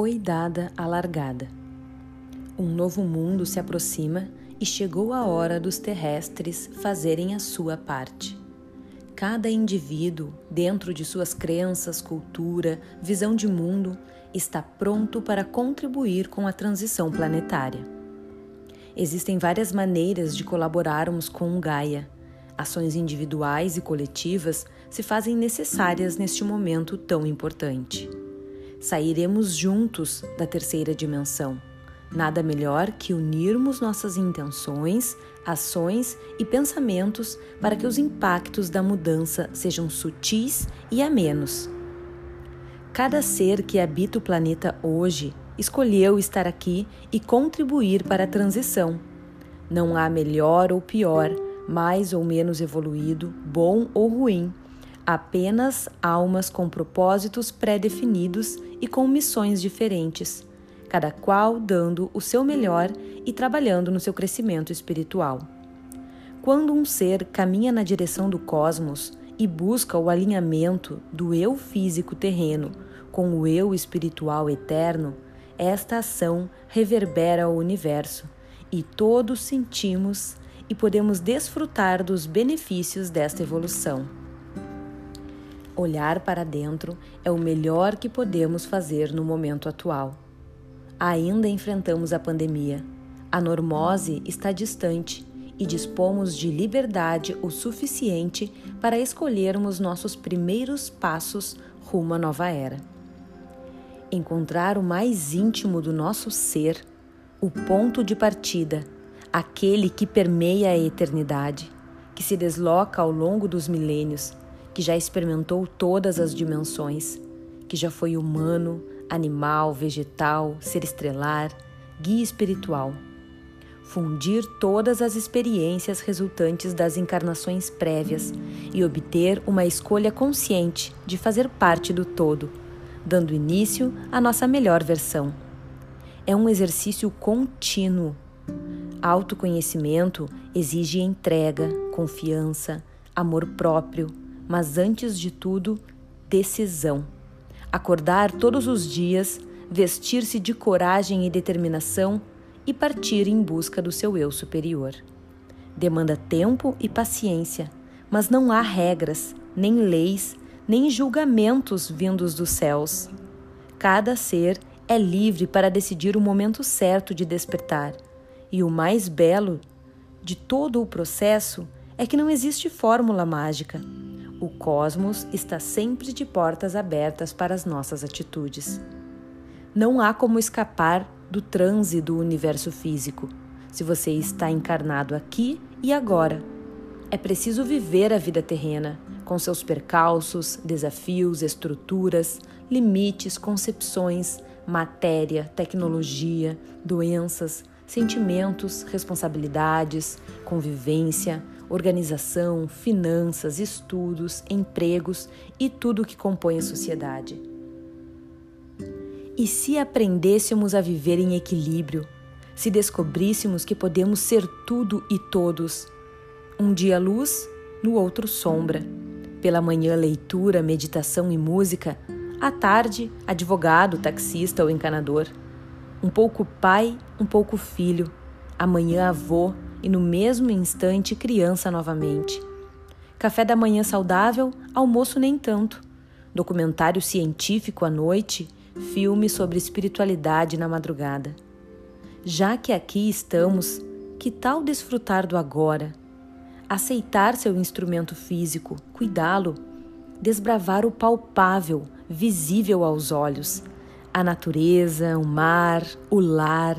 Foi dada a largada. Um novo mundo se aproxima e chegou a hora dos terrestres fazerem a sua parte. Cada indivíduo, dentro de suas crenças, cultura, visão de mundo, está pronto para contribuir com a transição planetária. Existem várias maneiras de colaborarmos com o Gaia. Ações individuais e coletivas se fazem necessárias neste momento tão importante. Sairemos juntos da terceira dimensão. Nada melhor que unirmos nossas intenções, ações e pensamentos para que os impactos da mudança sejam sutis e amenos Cada ser que habita o planeta hoje escolheu estar aqui e contribuir para a transição. Não há melhor ou pior, mais ou menos evoluído, bom ou ruim, apenas almas com propósitos pré-definidos e com missões diferentes, cada qual dando o seu melhor e trabalhando no seu crescimento espiritual. Quando um ser caminha na direção do cosmos e busca o alinhamento do eu físico terreno com o eu espiritual eterno, esta ação reverbera o universo e todos sentimos e podemos desfrutar dos benefícios desta evolução. Olhar para dentro é o melhor que podemos fazer no momento atual. Ainda enfrentamos a pandemia. A normose está distante e dispomos de liberdade o suficiente para escolhermos nossos primeiros passos rumo à nova era encontrar o mais íntimo do nosso ser, o ponto de partida, aquele que permeia a eternidade, que se desloca ao longo dos milênios, que já experimentou todas as dimensões, que já foi humano, animal, vegetal, ser estrelar, guia espiritual. Fundir todas as experiências resultantes das encarnações prévias e obter uma escolha consciente de fazer parte do todo dando início à nossa melhor versão. É um exercício contínuo. Autoconhecimento exige entrega, confiança, amor próprio, mas antes de tudo, decisão. Acordar todos os dias, vestir-se de coragem e determinação e partir em busca do seu eu superior. Demanda tempo e paciência, mas não há regras, nem leis, nem julgamentos vindos dos céus. Cada ser é livre para decidir o momento certo de despertar, e o mais belo de todo o processo é que não existe fórmula mágica. O cosmos está sempre de portas abertas para as nossas atitudes. Não há como escapar do transe do universo físico, se você está encarnado aqui e agora. É preciso viver a vida terrena, com seus percalços, desafios, estruturas, limites, concepções, matéria, tecnologia, doenças, sentimentos, responsabilidades, convivência, organização, finanças, estudos, empregos e tudo o que compõe a sociedade. E se aprendêssemos a viver em equilíbrio, se descobríssemos que podemos ser tudo e todos, um dia luz, no outro sombra, pela manhã, leitura, meditação e música. À tarde, advogado, taxista ou encanador. Um pouco pai, um pouco filho. Amanhã, avô e no mesmo instante, criança novamente. Café da manhã saudável, almoço nem tanto. Documentário científico à noite, filme sobre espiritualidade na madrugada. Já que aqui estamos, que tal desfrutar do agora? aceitar seu instrumento físico, cuidá-lo, desbravar o palpável, visível aos olhos, a natureza, o mar, o lar,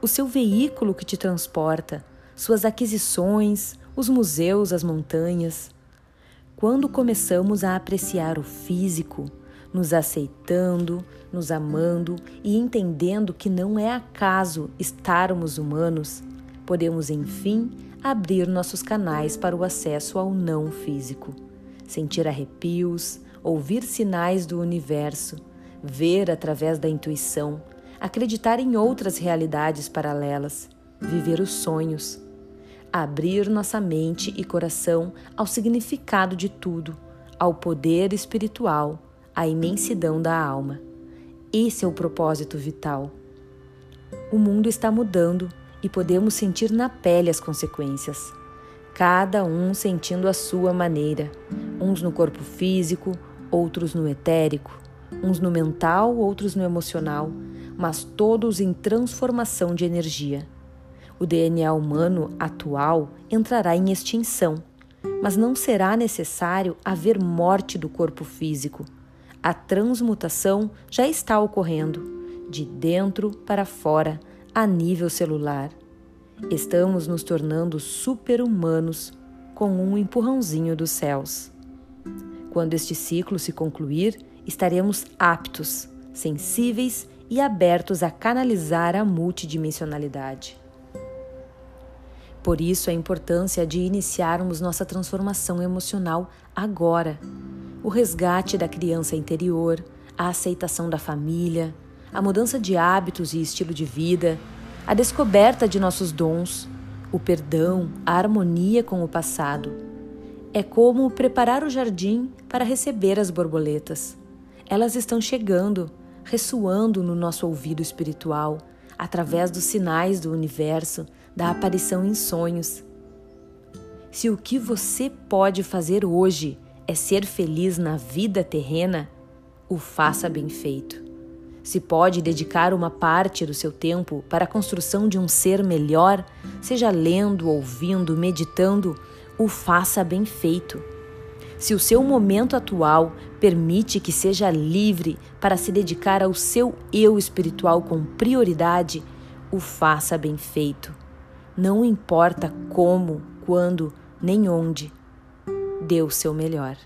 o seu veículo que te transporta, suas aquisições, os museus, as montanhas. Quando começamos a apreciar o físico, nos aceitando, nos amando e entendendo que não é acaso estarmos humanos, podemos enfim abrir nossos canais para o acesso ao não físico, sentir arrepios, ouvir sinais do universo, ver através da intuição, acreditar em outras realidades paralelas, viver os sonhos, abrir nossa mente e coração ao significado de tudo, ao poder espiritual, à imensidão da alma. Esse é o propósito vital. O mundo está mudando e podemos sentir na pele as consequências. Cada um sentindo a sua maneira, uns no corpo físico, outros no etérico, uns no mental, outros no emocional, mas todos em transformação de energia. O DNA humano atual entrará em extinção, mas não será necessário haver morte do corpo físico. A transmutação já está ocorrendo, de dentro para fora, a nível celular. Estamos nos tornando super-humanos com um empurrãozinho dos céus. Quando este ciclo se concluir, estaremos aptos, sensíveis e abertos a canalizar a multidimensionalidade. Por isso, a importância de iniciarmos nossa transformação emocional agora. O resgate da criança interior, a aceitação da família, a mudança de hábitos e estilo de vida, a descoberta de nossos dons, o perdão, a harmonia com o passado. É como preparar o jardim para receber as borboletas. Elas estão chegando, ressoando no nosso ouvido espiritual, através dos sinais do universo, da aparição em sonhos. Se o que você pode fazer hoje é ser feliz na vida terrena, o faça bem feito. Se pode dedicar uma parte do seu tempo para a construção de um ser melhor, seja lendo, ouvindo, meditando, o faça bem feito. Se o seu momento atual permite que seja livre para se dedicar ao seu eu espiritual com prioridade, o faça bem feito. Não importa como, quando, nem onde. Dê o seu melhor.